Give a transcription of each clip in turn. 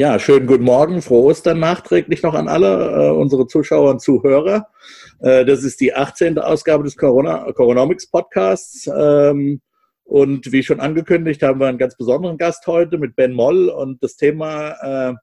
Ja, schönen guten Morgen, frohe Ostern nachträglich noch an alle äh, unsere Zuschauer und Zuhörer. Äh, das ist die 18. Ausgabe des Corona, Coronomics Podcasts. Ähm, und wie schon angekündigt, haben wir einen ganz besonderen Gast heute mit Ben Moll. Und das Thema äh,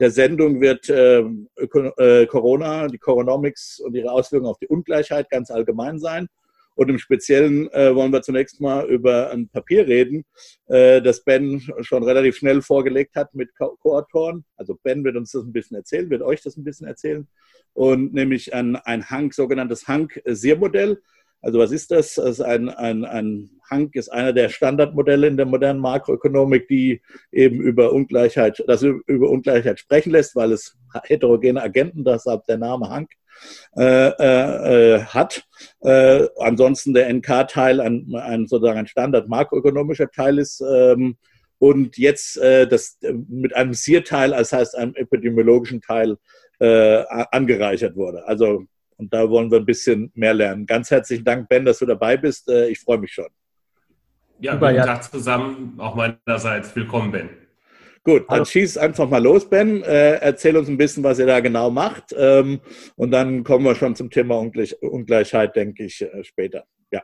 der Sendung wird ähm, äh, Corona, die Coronomics und ihre Auswirkungen auf die Ungleichheit ganz allgemein sein. Und im Speziellen äh, wollen wir zunächst mal über ein Papier reden, äh, das Ben schon relativ schnell vorgelegt hat mit Co-Autoren. Also Ben wird uns das ein bisschen erzählen, wird euch das ein bisschen erzählen. Und nämlich ein, ein Hank, sogenanntes Hank-Sir-Modell. Also was ist das? ist ein, ein, ein Hank ist einer der Standardmodelle in der modernen Makroökonomik, die eben über Ungleichheit, das über Ungleichheit sprechen lässt, weil es heterogene Agenten, deshalb der Name Hank, äh, äh, hat. Äh, ansonsten der NK-Teil ein, ein, sozusagen ein Standard makroökonomischer Teil ist. Ähm, und jetzt äh, das mit einem SIR-Teil, das heißt einem epidemiologischen Teil, äh, angereichert wurde. Also, und da wollen wir ein bisschen mehr lernen. Ganz herzlichen Dank, Ben, dass du dabei bist. Äh, ich freue mich schon. Ja, guten Tag zusammen, auch meinerseits. Willkommen, Ben. Gut, dann schieß einfach mal los, Ben. Äh, erzähl uns ein bisschen, was ihr da genau macht. Ähm, und dann kommen wir schon zum Thema Ungleich Ungleichheit, denke ich, äh, später. Ja.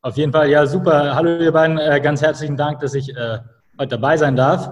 Auf jeden Fall, ja, super. Hallo, ihr beiden. Äh, ganz herzlichen Dank, dass ich äh, heute dabei sein darf.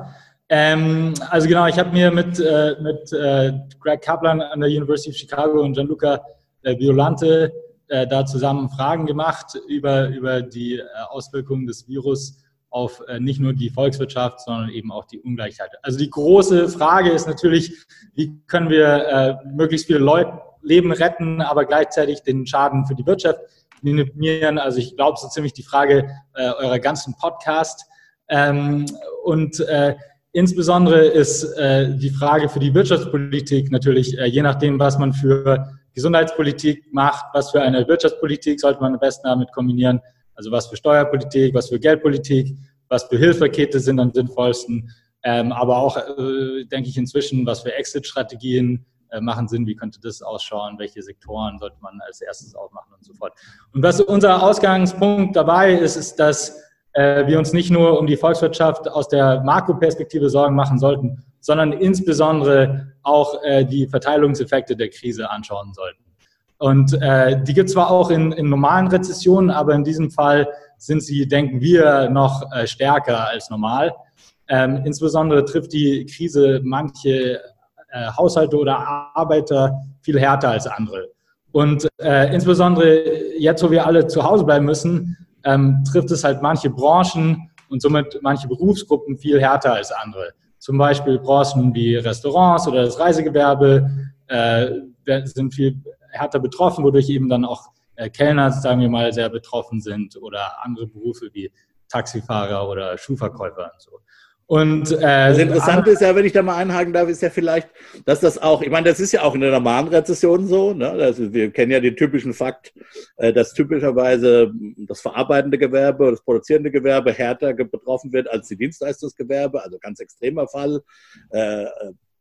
Ähm, also genau, ich habe mir mit, äh, mit äh, Greg Kaplan an der University of Chicago und Gianluca Violante da zusammen Fragen gemacht über, über die Auswirkungen des Virus auf äh, nicht nur die Volkswirtschaft, sondern eben auch die Ungleichheit. Also die große Frage ist natürlich, wie können wir äh, möglichst viele Leute Leben retten, aber gleichzeitig den Schaden für die Wirtschaft minimieren. Also ich glaube, so ziemlich die Frage äh, eurer ganzen Podcast. Ähm, und äh, insbesondere ist äh, die Frage für die Wirtschaftspolitik natürlich, äh, je nachdem, was man für Gesundheitspolitik macht, was für eine Wirtschaftspolitik sollte man am besten damit kombinieren, also was für Steuerpolitik, was für Geldpolitik, was für Hilfspakete sind am sinnvollsten, ähm, aber auch, äh, denke ich, inzwischen, was für Exit-Strategien äh, machen Sinn, wie könnte das ausschauen, welche Sektoren sollte man als erstes aufmachen und so fort. Und was unser Ausgangspunkt dabei ist, ist, dass äh, wir uns nicht nur um die Volkswirtschaft aus der Makroperspektive Sorgen machen sollten, sondern insbesondere auch äh, die Verteilungseffekte der Krise anschauen sollten. Und äh, die gibt es zwar auch in, in, normalen Rezessionen, aber in diesem Fall sind sie, denken wir, noch äh, stärker als normal. Ähm, insbesondere trifft die Krise manche äh, Haushalte oder Arbeiter viel härter als andere. Und äh, insbesondere jetzt, wo wir alle zu Hause bleiben müssen, ähm, trifft es halt manche Branchen und somit manche Berufsgruppen viel härter als andere. Zum Beispiel Branchen wie Restaurants oder das Reisegewerbe äh, sind viel härter betroffen, wodurch eben dann auch äh, Kellner, sagen wir mal, sehr betroffen sind oder andere Berufe wie Taxifahrer oder Schuhverkäufer und so. Und äh, das Interessante ist ja, wenn ich da mal einhaken darf, ist ja vielleicht, dass das auch, ich meine, das ist ja auch in der normalen Rezession so. Ne? Also wir kennen ja den typischen Fakt, äh, dass typischerweise das verarbeitende Gewerbe, das produzierende Gewerbe härter betroffen wird als die Dienstleistungsgewerbe, also ganz extremer Fall.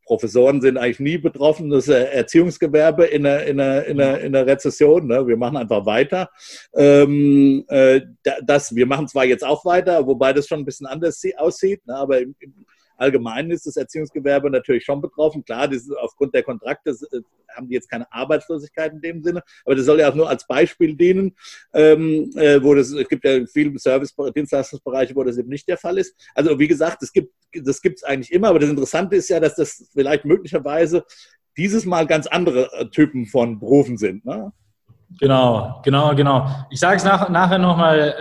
Professoren sind eigentlich nie betroffen, das Erziehungsgewerbe in der, in der, in der, in der Rezession. Ne? Wir machen einfach weiter. Ähm, äh, das, wir machen zwar jetzt auch weiter, wobei das schon ein bisschen anders aussieht, ne? aber im, im Allgemein ist das Erziehungsgewerbe natürlich schon betroffen. Klar, das ist aufgrund der Kontrakte äh, haben die jetzt keine Arbeitslosigkeit in dem Sinne, aber das soll ja auch nur als Beispiel dienen, ähm, äh, wo das, es gibt ja viele Service, Dienstleistungsbereiche, wo das eben nicht der Fall ist. Also wie gesagt, das gibt das gibt es eigentlich immer, aber das Interessante ist ja, dass das vielleicht möglicherweise dieses Mal ganz andere äh, Typen von Berufen sind. Ne? Genau, genau, genau. Ich sage es nach, nachher nochmal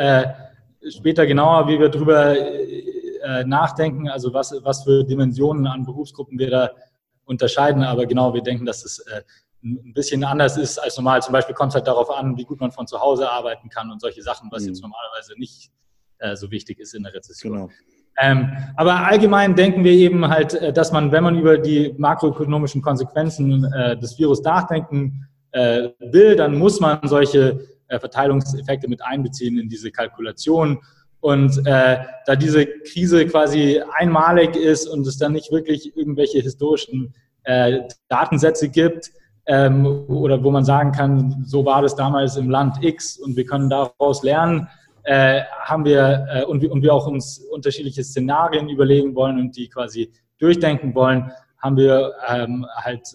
äh, später genauer, wie wir darüber äh, nachdenken, also was, was für Dimensionen an Berufsgruppen wir da unterscheiden. Aber genau, wir denken, dass es äh, ein bisschen anders ist als normal. Zum Beispiel kommt es halt darauf an, wie gut man von zu Hause arbeiten kann und solche Sachen, was mhm. jetzt normalerweise nicht äh, so wichtig ist in der Rezession. Genau. Ähm, aber allgemein denken wir eben halt, äh, dass man, wenn man über die makroökonomischen Konsequenzen äh, des Virus nachdenken äh, will, dann muss man solche äh, Verteilungseffekte mit einbeziehen in diese Kalkulation. Und äh, da diese Krise quasi einmalig ist und es dann nicht wirklich irgendwelche historischen äh, Datensätze gibt, ähm, oder wo man sagen kann, so war das damals im Land X und wir können daraus lernen, äh, haben wir äh, und, und wir auch uns unterschiedliche Szenarien überlegen wollen und die quasi durchdenken wollen, haben wir ähm, halt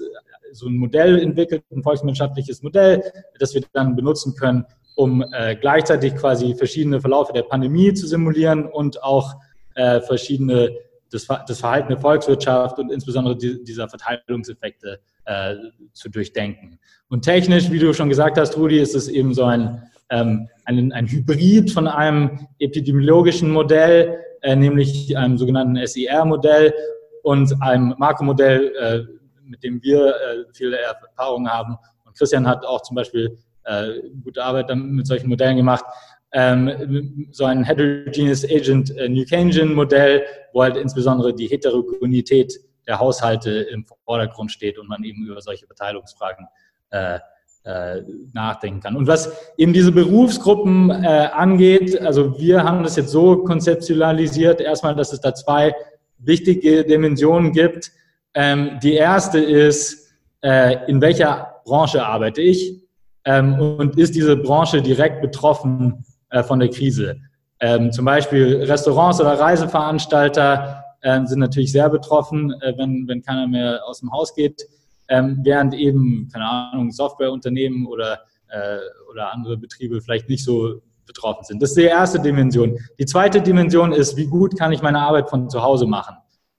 so ein Modell entwickelt, ein volkswirtschaftliches Modell, das wir dann benutzen können, um äh, gleichzeitig quasi verschiedene Verlaufe der Pandemie zu simulieren und auch äh, verschiedene das, das, Verhalten der Volkswirtschaft und insbesondere die, dieser Verteilungseffekte äh, zu durchdenken. Und technisch, wie du schon gesagt hast, Rudi, ist es eben so ein, ähm, ein, ein Hybrid von einem epidemiologischen Modell, äh, nämlich einem sogenannten SIR-Modell und einem Makromodell, äh, mit dem wir äh, viele Erfahrungen haben. Und Christian hat auch zum Beispiel äh, gute Arbeit mit solchen Modellen gemacht. Ähm, so ein Heterogeneous Agent äh, New Keynesian Modell, wo halt insbesondere die Heterogenität der Haushalte im Vordergrund steht und man eben über solche Verteilungsfragen äh, äh, nachdenken kann. Und was eben diese Berufsgruppen äh, angeht, also wir haben das jetzt so konzeptualisiert, erstmal, dass es da zwei wichtige Dimensionen gibt. Ähm, die erste ist, äh, in welcher Branche arbeite ich? Ähm, und ist diese Branche direkt betroffen äh, von der Krise. Ähm, zum Beispiel Restaurants oder Reiseveranstalter äh, sind natürlich sehr betroffen, äh, wenn, wenn keiner mehr aus dem Haus geht, ähm, während eben, keine Ahnung, Softwareunternehmen oder, äh, oder andere Betriebe vielleicht nicht so betroffen sind. Das ist die erste Dimension. Die zweite Dimension ist, wie gut kann ich meine Arbeit von zu Hause machen?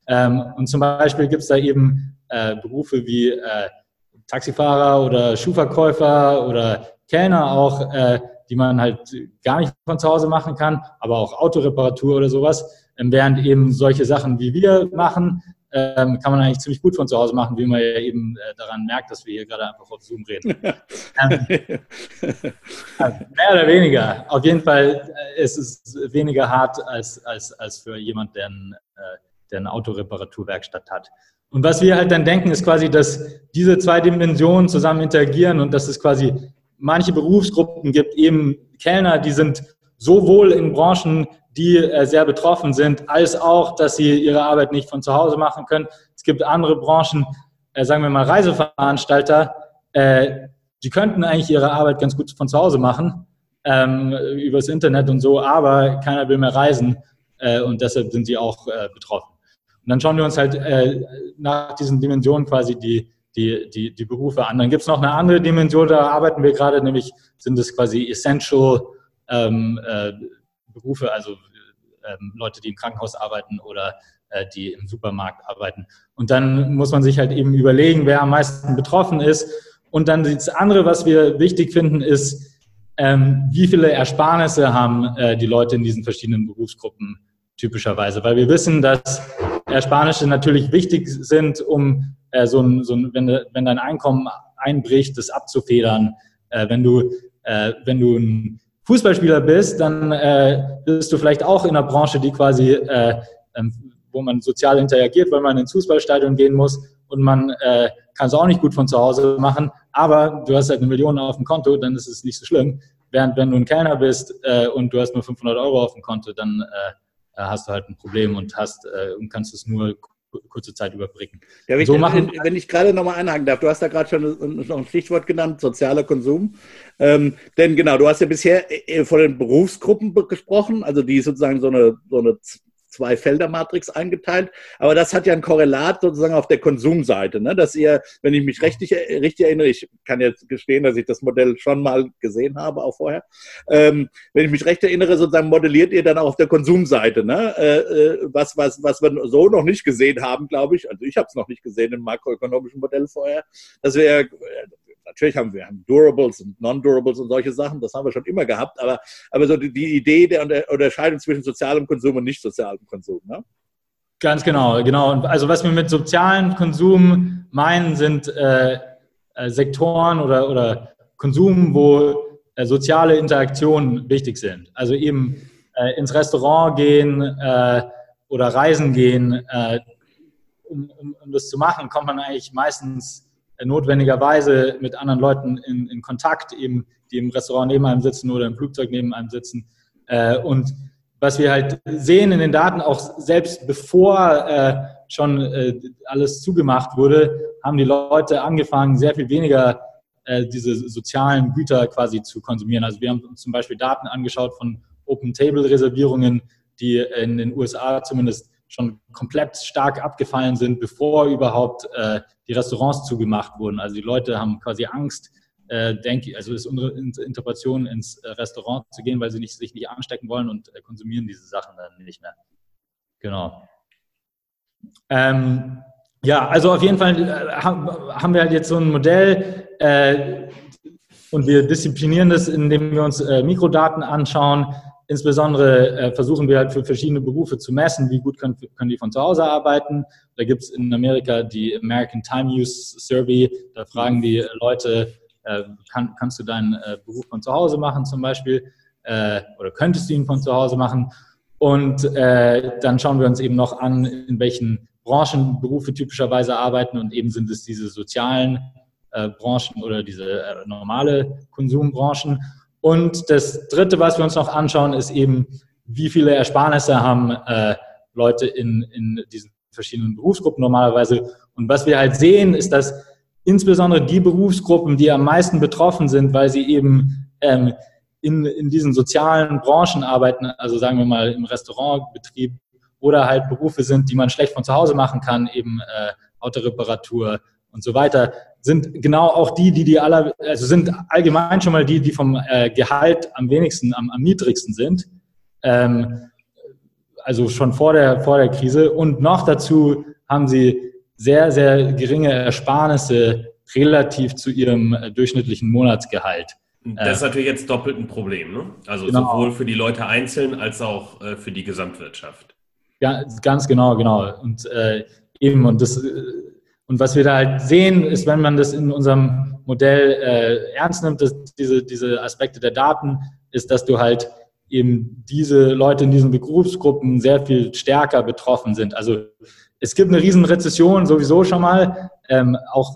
Ähm, und zum Beispiel gibt es da eben äh, Berufe wie äh, Taxifahrer oder Schuhverkäufer oder Kellner auch, äh, die man halt gar nicht von zu Hause machen kann, aber auch Autoreparatur oder sowas. Ähm, während eben solche Sachen, wie wir machen, ähm, kann man eigentlich ziemlich gut von zu Hause machen, wie man ja eben äh, daran merkt, dass wir hier gerade einfach auf Zoom reden. ähm, also mehr oder weniger. Auf jeden Fall äh, ist es weniger hart als, als, als für jemand, der, äh, der eine Autoreparaturwerkstatt hat. Und was wir halt dann denken, ist quasi, dass diese zwei Dimensionen zusammen interagieren und dass es quasi manche Berufsgruppen gibt, eben Kellner, die sind sowohl in Branchen, die äh, sehr betroffen sind, als auch, dass sie ihre Arbeit nicht von zu Hause machen können. Es gibt andere Branchen, äh, sagen wir mal Reiseveranstalter, äh, die könnten eigentlich ihre Arbeit ganz gut von zu Hause machen, ähm, übers Internet und so, aber keiner will mehr reisen und deshalb sind sie auch betroffen. Und dann schauen wir uns halt äh, nach diesen Dimensionen quasi die, die, die, die Berufe an. Dann gibt es noch eine andere Dimension, da arbeiten wir gerade, nämlich sind es quasi Essential ähm, äh, Berufe, also ähm, Leute, die im Krankenhaus arbeiten oder äh, die im Supermarkt arbeiten. Und dann muss man sich halt eben überlegen, wer am meisten betroffen ist. Und dann das andere, was wir wichtig finden, ist, ähm, wie viele Ersparnisse haben äh, die Leute in diesen verschiedenen Berufsgruppen typischerweise. Weil wir wissen, dass Ersparnisse natürlich wichtig sind, um äh, so ein, so ein, wenn, wenn dein Einkommen einbricht, das abzufedern. Äh, wenn du, äh, wenn du ein Fußballspieler bist, dann äh, bist du vielleicht auch in einer Branche, die quasi, äh, ähm, wo man sozial interagiert, weil man ins Fußballstadion gehen muss und man äh, kann es auch nicht gut von zu Hause machen, aber du hast halt eine Million auf dem Konto, dann ist es nicht so schlimm. Während wenn du ein Kellner bist und du hast nur 500 Euro auf dem Konto, dann hast du halt ein Problem und hast äh, und kannst es nur kurze Zeit überbrücken. Ja, wenn, so ich, machen, wenn, wenn ich gerade nochmal einhaken darf, du hast da gerade schon noch ein Stichwort genannt, sozialer Konsum. Ähm, denn genau, du hast ja bisher äh, von den Berufsgruppen gesprochen, also die sozusagen so eine, so eine Zwei-Felder-Matrix eingeteilt. Aber das hat ja ein Korrelat sozusagen auf der Konsumseite, ne? dass ihr, wenn ich mich richtig, richtig erinnere, ich kann jetzt gestehen, dass ich das Modell schon mal gesehen habe, auch vorher, ähm, wenn ich mich recht erinnere, sozusagen modelliert ihr dann auch auf der Konsumseite, ne? Äh, äh was, was, was wir so noch nicht gesehen haben, glaube ich. Also ich habe es noch nicht gesehen im makroökonomischen Modell vorher, dass wir natürlich haben wir haben Durables und Non-Durables und solche Sachen, das haben wir schon immer gehabt, aber, aber so die, die Idee der Unterscheidung zwischen sozialem Konsum und nicht sozialem Konsum. Ne? Ganz genau, genau. Also was wir mit sozialem Konsum meinen, sind äh, äh, Sektoren oder, oder Konsum, wo äh, soziale Interaktionen wichtig sind. Also eben äh, ins Restaurant gehen äh, oder reisen gehen. Äh, um, um, um das zu machen, kommt man eigentlich meistens notwendigerweise mit anderen Leuten in, in, Kontakt, eben, die im Restaurant neben einem sitzen oder im Flugzeug neben einem sitzen. Äh, und was wir halt sehen in den Daten, auch selbst bevor äh, schon äh, alles zugemacht wurde, haben die Leute angefangen, sehr viel weniger äh, diese sozialen Güter quasi zu konsumieren. Also wir haben uns zum Beispiel Daten angeschaut von Open-Table-Reservierungen, die in den USA zumindest schon komplett stark abgefallen sind, bevor überhaupt äh, die Restaurants zugemacht wurden. Also die Leute haben quasi Angst, äh, denke also ist unsere Interpretation, ins äh, Restaurant zu gehen, weil sie nicht, sich nicht anstecken wollen und äh, konsumieren diese Sachen dann nicht mehr. Genau. Ähm, ja, also auf jeden Fall äh, haben wir halt jetzt so ein Modell äh, und wir disziplinieren das, indem wir uns äh, Mikrodaten anschauen. Insbesondere äh, versuchen wir halt für verschiedene Berufe zu messen, wie gut können, können die von zu Hause arbeiten. Da gibt es in Amerika die American Time Use Survey. Da fragen die Leute, äh, kann, kannst du deinen äh, Beruf von zu Hause machen zum Beispiel oder könntest du ihn von zu Hause machen? Und dann schauen wir uns eben noch an, in welchen Branchen Berufe typischerweise arbeiten und eben sind es diese sozialen Branchen oder diese normale Konsumbranchen. Und das Dritte, was wir uns noch anschauen, ist eben, wie viele Ersparnisse haben äh, Leute in, in diesen verschiedenen Berufsgruppen normalerweise. Und was wir halt sehen, ist, dass insbesondere die Berufsgruppen, die am meisten betroffen sind, weil sie eben ähm, in, in diesen sozialen Branchen arbeiten, also sagen wir mal im Restaurantbetrieb oder halt Berufe sind, die man schlecht von zu Hause machen kann, eben äh, Autoreparatur und so weiter, sind genau auch die, die die aller, also sind allgemein schon mal die, die vom äh, Gehalt am wenigsten, am, am niedrigsten sind. Ähm, also schon vor der, vor der Krise. Und noch dazu haben sie sehr, sehr geringe Ersparnisse relativ zu ihrem äh, durchschnittlichen Monatsgehalt. Das ist natürlich jetzt doppelt ein Problem, ne? Also genau. sowohl für die Leute einzeln als auch äh, für die Gesamtwirtschaft. Ja, ganz genau, genau. Und äh, eben, und das äh, und was wir da halt sehen, ist, wenn man das in unserem Modell äh, ernst nimmt, dass diese, diese Aspekte der Daten, ist, dass du halt eben diese Leute in diesen Berufsgruppen sehr viel stärker betroffen sind. Also es gibt eine riesen Rezession sowieso schon mal, ähm, auch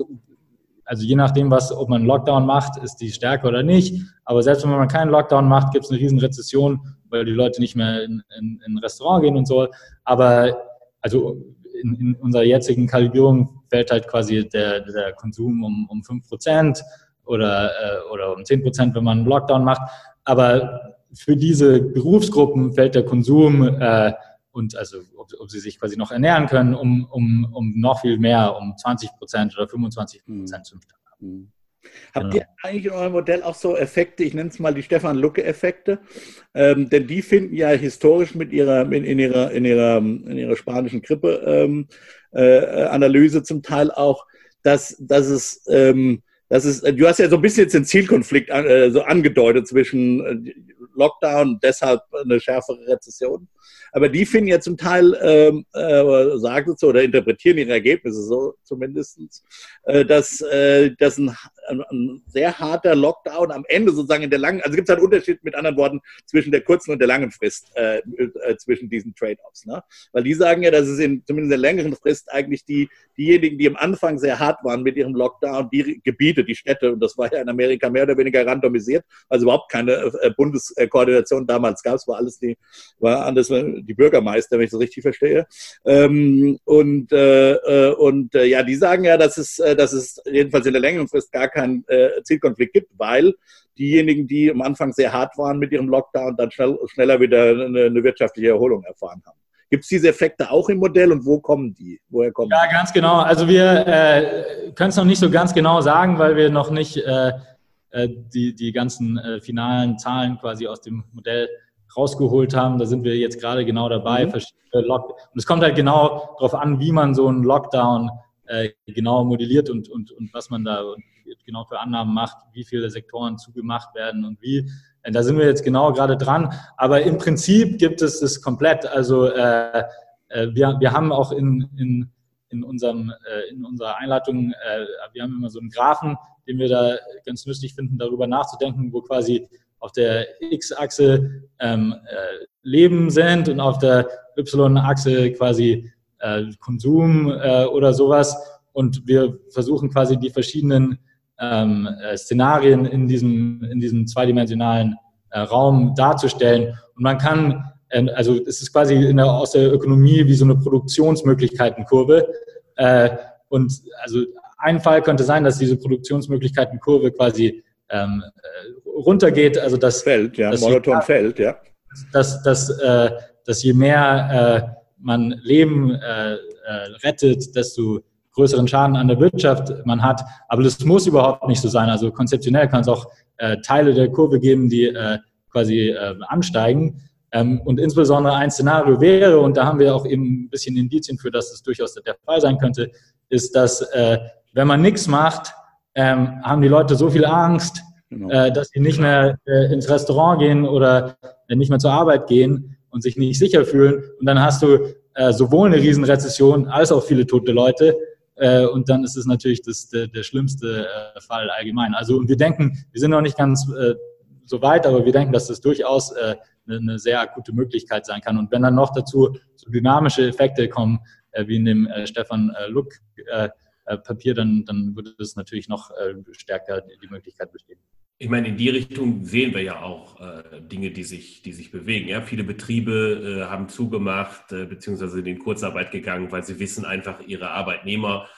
also je nachdem, was, ob man einen Lockdown macht, ist die stärker oder nicht. Aber selbst wenn man keinen Lockdown macht, gibt es eine riesen Rezession, weil die Leute nicht mehr in, in, in ein Restaurant gehen und so. Aber also in, in unserer jetzigen Kalibrierung fällt halt quasi der, der Konsum um, um 5 Prozent oder, äh, oder um 10 Prozent, wenn man einen Lockdown macht. Aber für diese Berufsgruppen fällt der Konsum äh, und also ob, ob, sie sich quasi noch ernähren können, um, um, um noch viel mehr, um 20 Prozent oder 25 Prozent zu mhm. Habt genau. ihr eigentlich in eurem Modell auch so Effekte, ich nenne es mal die Stefan-Lucke-Effekte, ähm, denn die finden ja historisch mit ihrer, in, in ihrer, in ihrer, in ihrer spanischen Grippe-Analyse ähm, äh, zum Teil auch, dass, dass es, ähm, dass es, du hast ja so ein bisschen jetzt den Zielkonflikt an, äh, so angedeutet zwischen äh, Lockdown deshalb eine schärfere Rezession. Aber die finden ja zum Teil, ähm, äh, sagen so oder interpretieren ihre Ergebnisse so zumindest, äh, dass, äh, dass ein, ein, sehr harter Lockdown am Ende sozusagen in der langen, also gibt es einen Unterschied mit anderen Worten zwischen der kurzen und der langen Frist, äh, äh, zwischen diesen Trade-offs. Ne? Weil die sagen ja, dass es in zumindest in der längeren Frist eigentlich die, diejenigen, die am Anfang sehr hart waren mit ihrem Lockdown, die Gebiete, die Städte, und das war ja in Amerika mehr oder weniger randomisiert, also überhaupt keine äh, Bundeskoordination damals gab es, war alles die, war alles die Bürgermeister, wenn ich das richtig verstehe. Ähm, und äh, äh, und äh, ja, die sagen ja, dass es, äh, dass es jedenfalls in der längeren Frist gar keinen äh, Zielkonflikt gibt, weil diejenigen, die am Anfang sehr hart waren mit ihrem Lockdown, dann schnell, schneller wieder eine, eine wirtschaftliche Erholung erfahren haben. Gibt es diese Effekte auch im Modell und wo kommen die? Woher kommen ja, die? ganz genau. Also wir äh, können es noch nicht so ganz genau sagen, weil wir noch nicht äh, äh die, die ganzen äh, finalen Zahlen quasi aus dem Modell rausgeholt haben. Da sind wir jetzt gerade genau dabei. Mhm. Und es kommt halt genau darauf an, wie man so einen Lockdown äh, genau modelliert und, und, und was man da genau für Annahmen macht, wie viele Sektoren zugemacht werden und wie. Da sind wir jetzt genau gerade dran. Aber im Prinzip gibt es das komplett. Also äh, äh, wir, wir haben auch in, in, in, unserem, äh, in unserer Einleitung, äh, wir haben immer so einen Graphen, den wir da ganz nützlich finden, darüber nachzudenken, wo quasi auf der X-Achse ähm, äh, Leben sind und auf der Y-Achse quasi äh, Konsum äh, oder sowas. Und wir versuchen quasi die verschiedenen ähm, äh, Szenarien in diesem, in diesem zweidimensionalen äh, Raum darzustellen. Und man kann, äh, also es ist quasi der, aus der Ökonomie wie so eine Produktionsmöglichkeitenkurve. und also ein Fall könnte sein, dass diese Produktionsmöglichkeitenkurve quasi ähm, runtergeht, also das fällt, ja, monoton fällt, ja. dass, dass, äh, dass je mehr äh, man Leben äh, äh, rettet, desto größeren Schaden an der Wirtschaft man hat. Aber das muss überhaupt nicht so sein. Also konzeptionell kann es auch äh, Teile der Kurve geben, die äh, quasi äh, ansteigen. Ähm, und insbesondere ein Szenario wäre, und da haben wir auch eben ein bisschen Indizien für, dass das durchaus der Fall sein könnte, ist, dass äh, wenn man nichts macht, ähm, haben die Leute so viel Angst, genau. äh, dass sie nicht mehr äh, ins Restaurant gehen oder äh, nicht mehr zur Arbeit gehen und sich nicht sicher fühlen. Und dann hast du sowohl eine Riesenrezession als auch viele tote Leute. Und dann ist es natürlich das, der, der schlimmste Fall allgemein. Also und wir denken, wir sind noch nicht ganz so weit, aber wir denken, dass das durchaus eine, eine sehr akute Möglichkeit sein kann. Und wenn dann noch dazu so dynamische Effekte kommen, wie in dem Stefan Luck Papier, dann, dann würde es natürlich noch stärker die Möglichkeit bestehen. Ich meine, in die Richtung sehen wir ja auch äh, Dinge, die sich, die sich bewegen. Ja? Viele Betriebe äh, haben zugemacht, äh, beziehungsweise in Kurzarbeit gegangen, weil sie wissen einfach, ihre Arbeitnehmer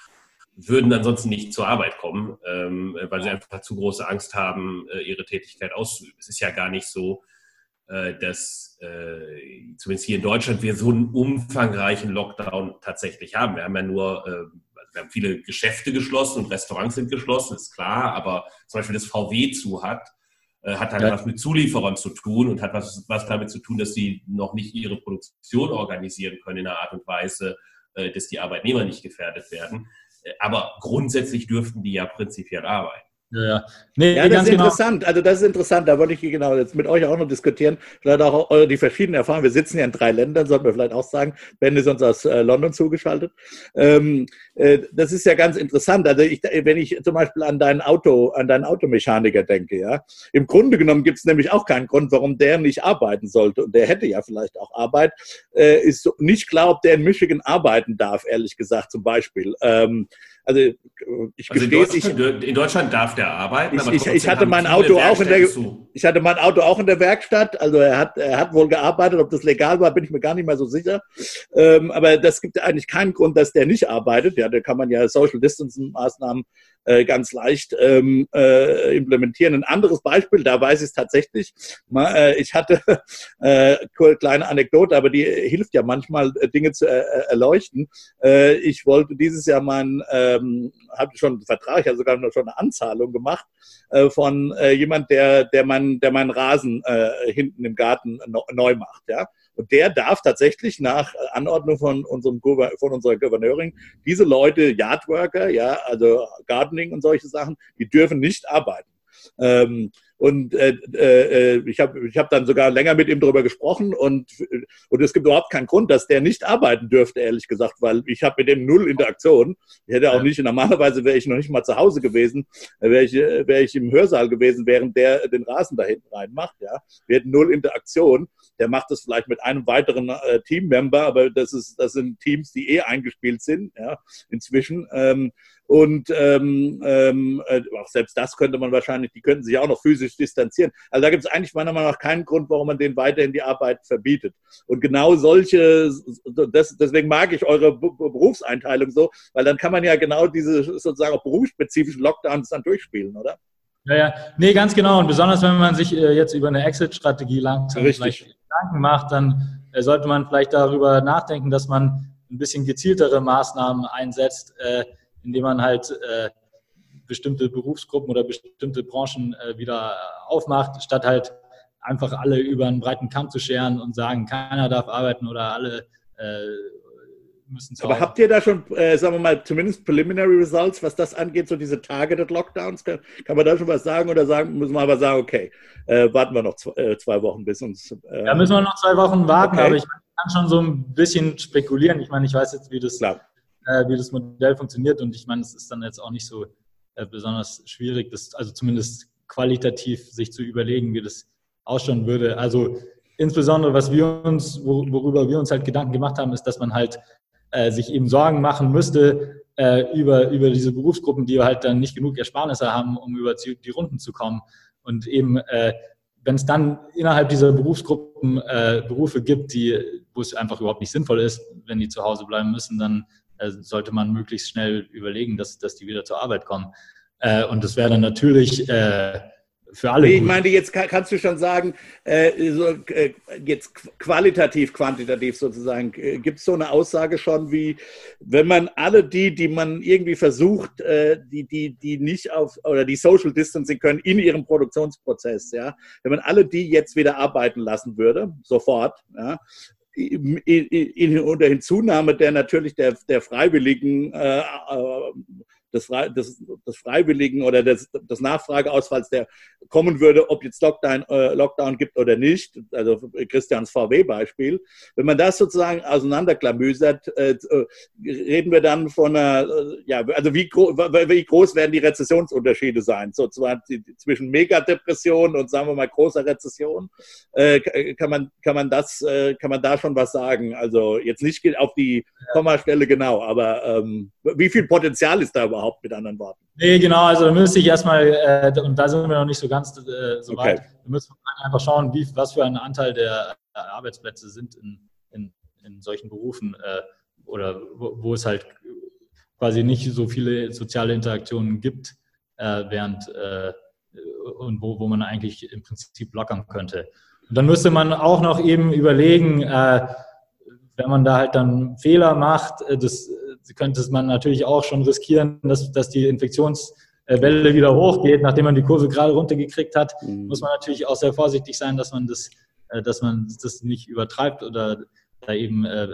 würden ansonsten nicht zur Arbeit kommen, ähm, weil sie einfach zu große Angst haben, äh, ihre Tätigkeit auszuüben. Es ist ja gar nicht so, äh, dass äh, zumindest hier in Deutschland wir so einen umfangreichen Lockdown tatsächlich haben. Wir haben ja nur wir haben viele Geschäfte geschlossen und Restaurants sind geschlossen, ist klar, aber zum Beispiel das VW zu hat, äh, hat dann ja. was mit Zulieferern zu tun und hat was, was damit zu tun, dass sie noch nicht ihre Produktion organisieren können in einer Art und Weise, äh, dass die Arbeitnehmer nicht gefährdet werden. Äh, aber grundsätzlich dürften die ja prinzipiell arbeiten. Ja, ja. Nee, ja das ist genau. interessant. Also das ist interessant. Da wollte ich genau jetzt mit euch auch noch diskutieren. Vielleicht auch die verschiedenen Erfahrungen. Wir sitzen ja in drei Ländern, sollten wir vielleicht auch sagen. Ben ist uns aus äh, London zugeschaltet. Ähm, äh, das ist ja ganz interessant. Also ich, wenn ich zum Beispiel an dein Auto, an deinen Automechaniker denke, ja, im Grunde genommen gibt es nämlich auch keinen Grund, warum der nicht arbeiten sollte. Und der hätte ja vielleicht auch Arbeit. Äh, ist so, nicht klar, ob der in Michigan arbeiten darf, ehrlich gesagt, zum Beispiel. Ähm, also ich also gestehe in, Deutschland, ich, in Deutschland darf der arbeiten, ich, aber ich, ich hatte mein Auto auch in der ich hatte mein Auto auch in der Werkstatt. Also er hat er hat wohl gearbeitet, ob das legal war, bin ich mir gar nicht mehr so sicher. Ähm, aber das gibt eigentlich keinen Grund, dass der nicht arbeitet. Ja, da kann man ja Social Distancing Maßnahmen äh, ganz leicht ähm, äh, implementieren. Ein anderes Beispiel, da weiß ich es tatsächlich. Mal, äh, ich hatte äh, kleine Anekdote, aber die hilft ja manchmal, äh, Dinge zu äh, äh, erleuchten. Äh, ich wollte dieses Jahr meinen, ähm, habe schon einen Vertrag, ich habe sogar noch schon eine Anzahlung gemacht äh, von äh, jemand, der, der, mein, der meinen Rasen äh, hinten im Garten neu macht. Ja. Und der darf tatsächlich nach Anordnung von, unserem, von unserer Gouverneurin diese Leute, Yardworker, ja, also Gardening und solche Sachen, die dürfen nicht arbeiten. Ähm, und äh, äh, ich habe ich hab dann sogar länger mit ihm darüber gesprochen und, und es gibt überhaupt keinen Grund, dass der nicht arbeiten dürfte, ehrlich gesagt, weil ich habe mit dem null Interaktion. Ich hätte auch nicht, normalerweise wäre ich noch nicht mal zu Hause gewesen, wäre ich, wär ich im Hörsaal gewesen, während der den Rasen da hinten reinmacht. Ja. Wir hätten null Interaktion. Der macht das vielleicht mit einem weiteren äh, Teammember, aber das, ist, das sind Teams, die eh eingespielt sind, ja, inzwischen. Ähm, und ähm, ähm, äh, auch selbst das könnte man wahrscheinlich, die könnten sich auch noch physisch distanzieren. Also da gibt es eigentlich meiner Meinung nach keinen Grund, warum man denen weiterhin die Arbeit verbietet. Und genau solche, das, deswegen mag ich eure Berufseinteilung so, weil dann kann man ja genau diese sozusagen auch berufsspezifischen Lockdowns dann durchspielen, oder? Ja, ja, nee, ganz genau. Und besonders wenn man sich äh, jetzt über eine Exit-Strategie langsam vielleicht Gedanken macht, dann äh, sollte man vielleicht darüber nachdenken, dass man ein bisschen gezieltere Maßnahmen einsetzt, äh, indem man halt äh, bestimmte Berufsgruppen oder bestimmte Branchen wieder aufmacht, statt halt einfach alle über einen breiten Kamm zu scheren und sagen, keiner darf arbeiten oder alle müssen Aber habt ihr da schon, äh, sagen wir mal, zumindest Preliminary Results, was das angeht, so diese Targeted Lockdowns? Kann, kann man da schon was sagen oder sagen, müssen wir aber sagen, okay, äh, warten wir noch zwei, äh, zwei Wochen bis uns. Ja, müssen wir noch zwei Wochen warten, okay. aber ich kann schon so ein bisschen spekulieren. Ich meine, ich weiß jetzt, wie das äh, wie das Modell funktioniert. Und ich meine, es ist dann jetzt auch nicht so äh, besonders schwierig, das, also zumindest qualitativ sich zu überlegen, wie das ausschauen würde. Also insbesondere, was wir uns, worüber wir uns halt Gedanken gemacht haben, ist, dass man halt äh, sich eben Sorgen machen müsste äh, über, über diese Berufsgruppen, die halt dann nicht genug Ersparnisse haben, um über die Runden zu kommen. Und eben, äh, wenn es dann innerhalb dieser Berufsgruppen äh, Berufe gibt, die, wo es einfach überhaupt nicht sinnvoll ist, wenn die zu Hause bleiben müssen, dann äh, sollte man möglichst schnell überlegen, dass, dass die wieder zur Arbeit kommen. Äh, und das wäre dann natürlich äh, für alle. Nee, ich meine, jetzt kann, kannst du schon sagen, äh, so, äh, jetzt qualitativ, quantitativ sozusagen, äh, gibt es so eine Aussage schon wie, wenn man alle die, die man irgendwie versucht, äh, die, die, die nicht auf oder die Social Distancing können in ihrem Produktionsprozess, ja, wenn man alle die jetzt wieder arbeiten lassen würde, sofort, ja, in, in, unter Hinzunahme der natürlich der, der Freiwilligen äh, äh des, des, des Freiwilligen oder des, des Nachfrageausfalls, der kommen würde, ob jetzt Lockdown, äh, Lockdown gibt oder nicht, also Christians VW-Beispiel, wenn man das sozusagen auseinanderklamüsert, äh, äh, reden wir dann von einer, äh, ja, also wie, gro wie groß werden die Rezessionsunterschiede sein, so zwischen Megadepression und sagen wir mal großer Rezession, äh, kann man, kann man das, äh, kann man da schon was sagen? Also jetzt nicht auf die Kommastelle genau, aber ähm, wie viel Potenzial ist da überhaupt? Überhaupt, mit anderen Worten? Nee, genau, also da müsste ich erstmal, äh, und da sind wir noch nicht so ganz äh, so okay. weit, wir müssen einfach schauen, wie, was für ein Anteil der äh, Arbeitsplätze sind in, in, in solchen Berufen äh, oder wo, wo, es halt quasi nicht so viele soziale Interaktionen gibt, äh, während äh, und wo, wo man eigentlich im Prinzip lockern könnte. Und dann müsste man auch noch eben überlegen, wenn man da halt dann Fehler macht, das könnte man natürlich auch schon riskieren, dass, dass die Infektionswelle wieder hochgeht, nachdem man die Kurve gerade runtergekriegt hat, mhm. muss man natürlich auch sehr vorsichtig sein, dass man das, äh, dass man das nicht übertreibt oder da eben äh,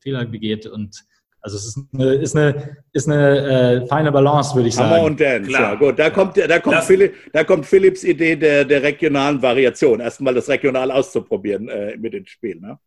Fehler begeht und also es ist eine, ist eine, ist eine äh, feine Balance, würde ich sagen. Hammer und Dance, Klar. ja gut. Da kommt, da kommt, Philipp, da kommt Philipps Idee der, der regionalen Variation, erstmal das regional auszuprobieren äh, mit den Spielen. Ne?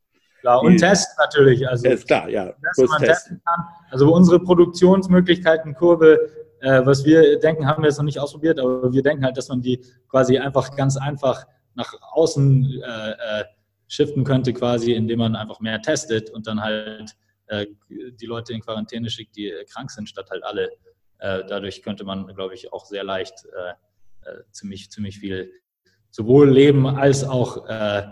Klar, und Test natürlich. Also, ist klar, ja. Dass man testen kann. Also unsere Produktionsmöglichkeitenkurve, äh, was wir denken, haben wir jetzt noch nicht ausprobiert, aber wir denken halt, dass man die quasi einfach ganz einfach nach außen äh, äh, shiften könnte, quasi, indem man einfach mehr testet und dann halt äh, die Leute in Quarantäne schickt, die krank sind, statt halt alle. Äh, dadurch könnte man, glaube ich, auch sehr leicht äh, ziemlich, ziemlich viel sowohl Leben als auch äh,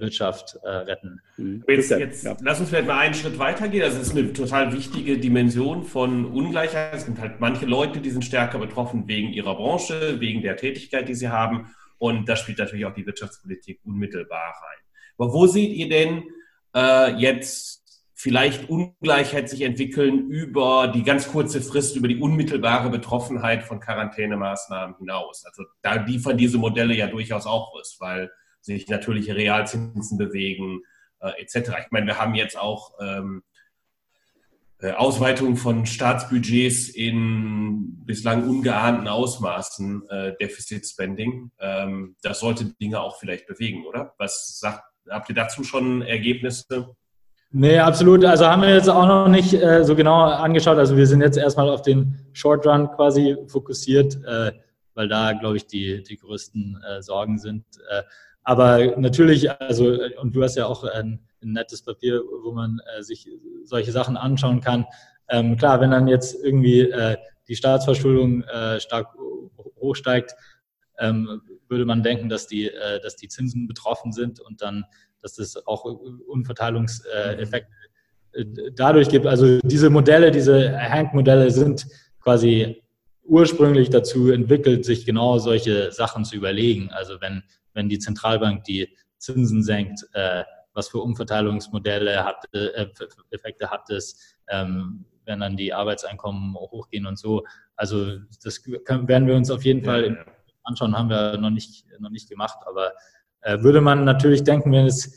Wirtschaft äh, retten. Mhm. Jetzt, jetzt ja. lass uns vielleicht mal einen Schritt weitergehen. Das ist eine total wichtige Dimension von Ungleichheit. Es gibt halt manche Leute, die sind stärker betroffen wegen ihrer Branche, wegen der Tätigkeit, die sie haben. Und da spielt natürlich auch die Wirtschaftspolitik unmittelbar rein. Aber wo seht ihr denn äh, jetzt vielleicht Ungleichheit sich entwickeln über die ganz kurze Frist, über die unmittelbare Betroffenheit von Quarantänemaßnahmen hinaus? Also da liefern diese Modelle ja durchaus auch was, weil sich natürliche Realzinsen bewegen, äh, etc. Ich meine, wir haben jetzt auch ähm, äh, Ausweitung von Staatsbudgets in bislang ungeahnten Ausmaßen, äh, Deficit Spending. Ähm, das sollte Dinge auch vielleicht bewegen, oder? Was sagt, habt ihr dazu schon Ergebnisse? Nee, absolut. Also haben wir jetzt auch noch nicht äh, so genau angeschaut. Also wir sind jetzt erstmal auf den Short Run quasi fokussiert, äh, weil da, glaube ich, die, die größten äh, Sorgen sind. Aber natürlich, also, und du hast ja auch ein, ein nettes Papier, wo man äh, sich solche Sachen anschauen kann. Ähm, klar, wenn dann jetzt irgendwie äh, die Staatsverschuldung äh, stark hochsteigt, ähm, würde man denken, dass die, äh, dass die Zinsen betroffen sind und dann, dass das auch Unverteilungseffekte äh, dadurch gibt. Also diese Modelle, diese Hank-Modelle sind quasi ursprünglich dazu entwickelt, sich genau solche Sachen zu überlegen. Also wenn wenn die Zentralbank die Zinsen senkt, äh, was für Umverteilungsmodelle hat, äh, Effekte hat es, ähm, wenn dann die Arbeitseinkommen hochgehen und so. Also das können, werden wir uns auf jeden Fall ja, ja. anschauen, haben wir noch nicht, noch nicht gemacht, aber äh, würde man natürlich denken, wenn es,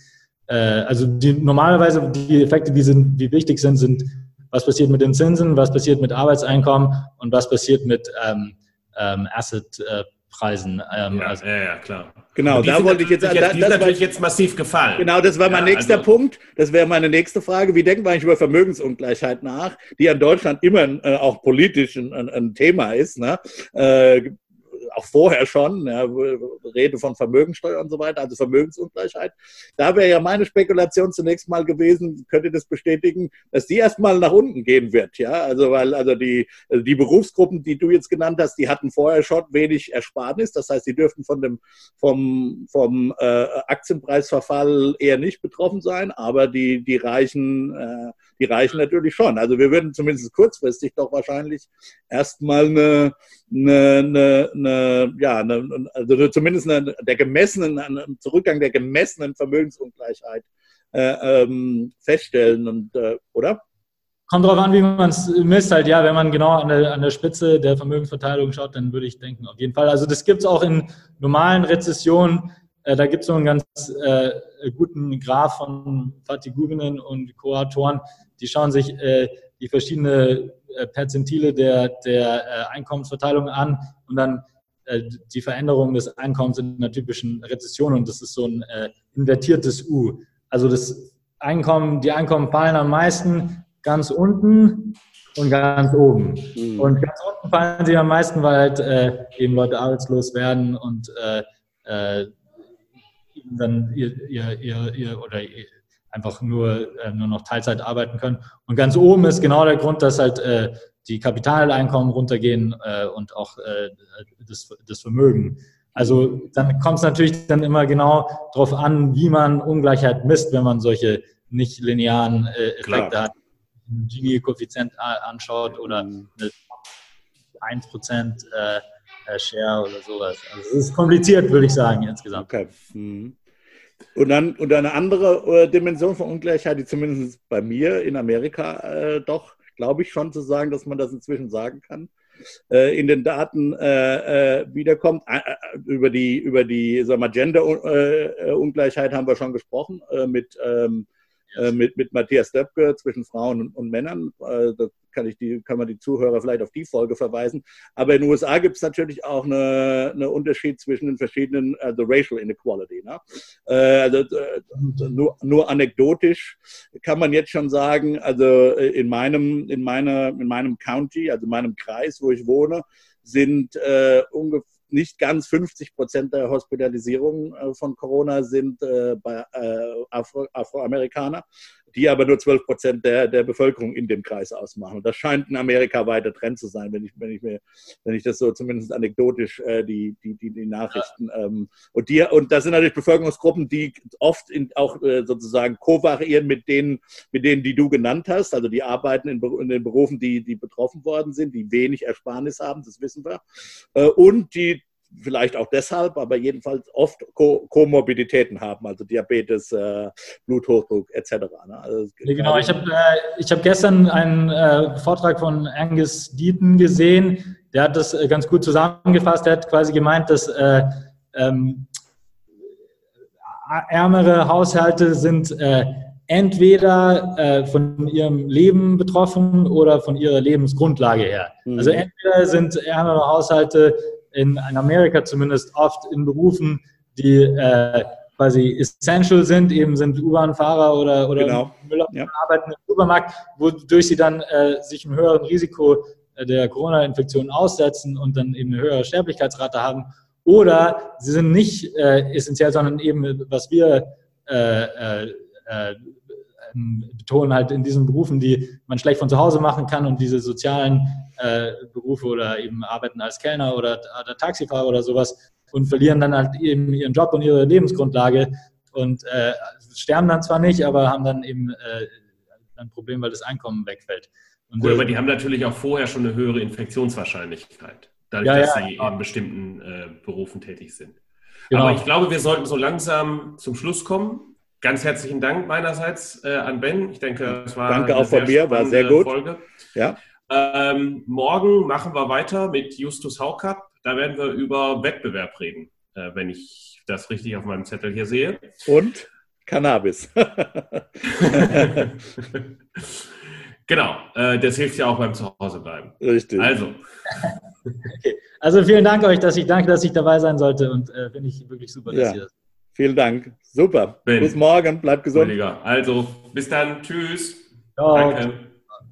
äh, also die, normalerweise die Effekte, die, sind, die wichtig sind, sind, was passiert mit den Zinsen, was passiert mit Arbeitseinkommen und was passiert mit ähm, ähm, Asset äh, Preisen. Ähm, ja, also, ja, ja, klar. Genau, da wollte ich jetzt. das, die das natürlich war, jetzt massiv gefallen. Genau, das war mein ja, nächster also, Punkt. Das wäre meine nächste Frage. Wie denken wir eigentlich über Vermögensungleichheit nach, die in Deutschland immer äh, auch politisch ein, ein, ein, Thema ist? Ne? Äh, auch vorher schon, ja, Rede von Vermögensteuer und so weiter, also Vermögensungleichheit. Da wäre ja meine Spekulation zunächst mal gewesen, könnte das bestätigen, dass die erstmal nach unten gehen wird, ja, also weil also die, also die Berufsgruppen, die du jetzt genannt hast, die hatten vorher schon wenig Ersparnis, das heißt, die dürften von dem vom vom äh, Aktienpreisverfall eher nicht betroffen sein, aber die die reichen äh, die reichen natürlich schon. Also wir würden zumindest kurzfristig doch wahrscheinlich erstmal eine, eine, eine, eine ja, eine, also zumindest eine, der gemessenen, einen Zurückgang der gemessenen Vermögensungleichheit äh, ähm, feststellen und äh, oder? Kommt darauf an, wie man es misst. Halt, ja, wenn man genau an der, an der Spitze der Vermögensverteilung schaut, dann würde ich denken, auf jeden Fall. Also das gibt es auch in normalen Rezessionen. Äh, da gibt es so einen ganz äh, guten Graph von Fatih Guginen und Co-Autoren. Die schauen sich äh, die verschiedenen äh, Perzentile der, der äh, Einkommensverteilung an und dann äh, die Veränderung des Einkommens in einer typischen Rezession. Und das ist so ein invertiertes U. Also das Einkommen, die Einkommen fallen am meisten ganz unten und ganz oben. Mhm. Und ganz unten fallen sie am meisten, weil halt eben Leute arbeitslos werden und äh, äh, dann ihr, ihr, ihr, ihr oder ihr einfach nur, äh, nur noch Teilzeit arbeiten können. Und ganz oben ist genau der Grund, dass halt äh, die Kapitaleinkommen runtergehen äh, und auch das, das Vermögen. Also dann kommt es natürlich dann immer genau darauf an, wie man Ungleichheit misst, wenn man solche nicht linearen äh, Effekte Klar. hat. Gini-Koeffizient anschaut oder mhm. eine 1% äh, äh, Share oder sowas. Also es ist kompliziert, würde ich sagen, insgesamt. Okay. Mhm. Und dann und eine andere äh, Dimension von Ungleichheit, die zumindest bei mir in Amerika äh, doch, glaube ich, schon zu sagen, dass man das inzwischen sagen kann, äh, in den Daten äh, äh, wiederkommt. über die, über die Gender-Ungleichheit haben wir schon gesprochen mit ähm, äh, mit, mit Matthias Döpke zwischen Frauen und, und Männern. Äh, da kann, ich die, kann man die Zuhörer vielleicht auf die Folge verweisen. Aber in den USA gibt es natürlich auch einen eine Unterschied zwischen den verschiedenen, also Racial Inequality. Ne? Äh, also, äh, nur, nur anekdotisch kann man jetzt schon sagen, also in meinem, in meiner, in meinem County, also in meinem Kreis, wo ich wohne, sind äh, ungefähr nicht ganz 50 Prozent der Hospitalisierungen von Corona sind äh, bei Afro Afroamerikaner die aber nur 12 Prozent der, der Bevölkerung in dem Kreis ausmachen. Und das scheint ein amerikaweiter Trend zu sein, wenn ich, wenn ich, mir, wenn ich das so zumindest anekdotisch äh, die, die, die, die Nachrichten. Ähm, und, die, und das sind natürlich Bevölkerungsgruppen, die oft in, auch äh, sozusagen kovariieren mit denen, mit denen, die du genannt hast. Also die arbeiten in, in den Berufen, die, die betroffen worden sind, die wenig Ersparnis haben, das wissen wir. Äh, und die vielleicht auch deshalb, aber jedenfalls oft Ko Komorbiditäten haben, also Diabetes, äh, Bluthochdruck etc. Ne? Also, genau, ich habe äh, hab gestern einen äh, Vortrag von Angus Deaton gesehen, der hat das äh, ganz gut zusammengefasst, der hat quasi gemeint, dass äh, ähm, ärmere Haushalte sind äh, entweder von ihrem Leben betroffen oder von ihrer Lebensgrundlage her. Mhm. Also entweder sind ärmere Haushalte in, in Amerika zumindest oft in Berufen, die äh, quasi essential sind, eben sind U-Bahn-Fahrer oder, oder genau. Müller ja. arbeiten im Supermarkt, wodurch sie dann äh, sich einem höheren Risiko äh, der Corona-Infektion aussetzen und dann eben eine höhere Sterblichkeitsrate haben. Oder sie sind nicht äh, essentiell, sondern eben, was wir äh, äh, äh betonen halt in diesen Berufen, die man schlecht von zu Hause machen kann und diese sozialen äh, Berufe oder eben arbeiten als Kellner oder, oder, Taxifahrer oder sowas und verlieren dann halt eben ihren Job und ihre Lebensgrundlage und äh, sterben dann zwar nicht, aber haben dann eben äh, ein Problem, weil das Einkommen wegfällt. Und, Gut, aber die haben natürlich auch vorher schon eine höhere Infektionswahrscheinlichkeit, dadurch, ja, dass ja, sie genau. in bestimmten äh, Berufen tätig sind. Genau. Aber ich glaube, wir sollten so langsam zum Schluss kommen. Ganz herzlichen Dank meinerseits äh, an Ben. Ich denke, es war Danke auch von mir, war sehr gut. Folge. Ja. Ähm, morgen machen wir weiter mit Justus Haukapp. Da werden wir über Wettbewerb reden, äh, wenn ich das richtig auf meinem Zettel hier sehe. Und Cannabis. genau, äh, das hilft ja auch beim Zuhausebleiben. Richtig. Also. Okay. Also vielen Dank euch, dass ich danke, dass ich dabei sein sollte und äh, finde ich wirklich super, dass ja. ihr das Vielen Dank. Super. Ben. Bis morgen. Bleibt gesund. Also, bis dann. Tschüss. Ciao. Danke.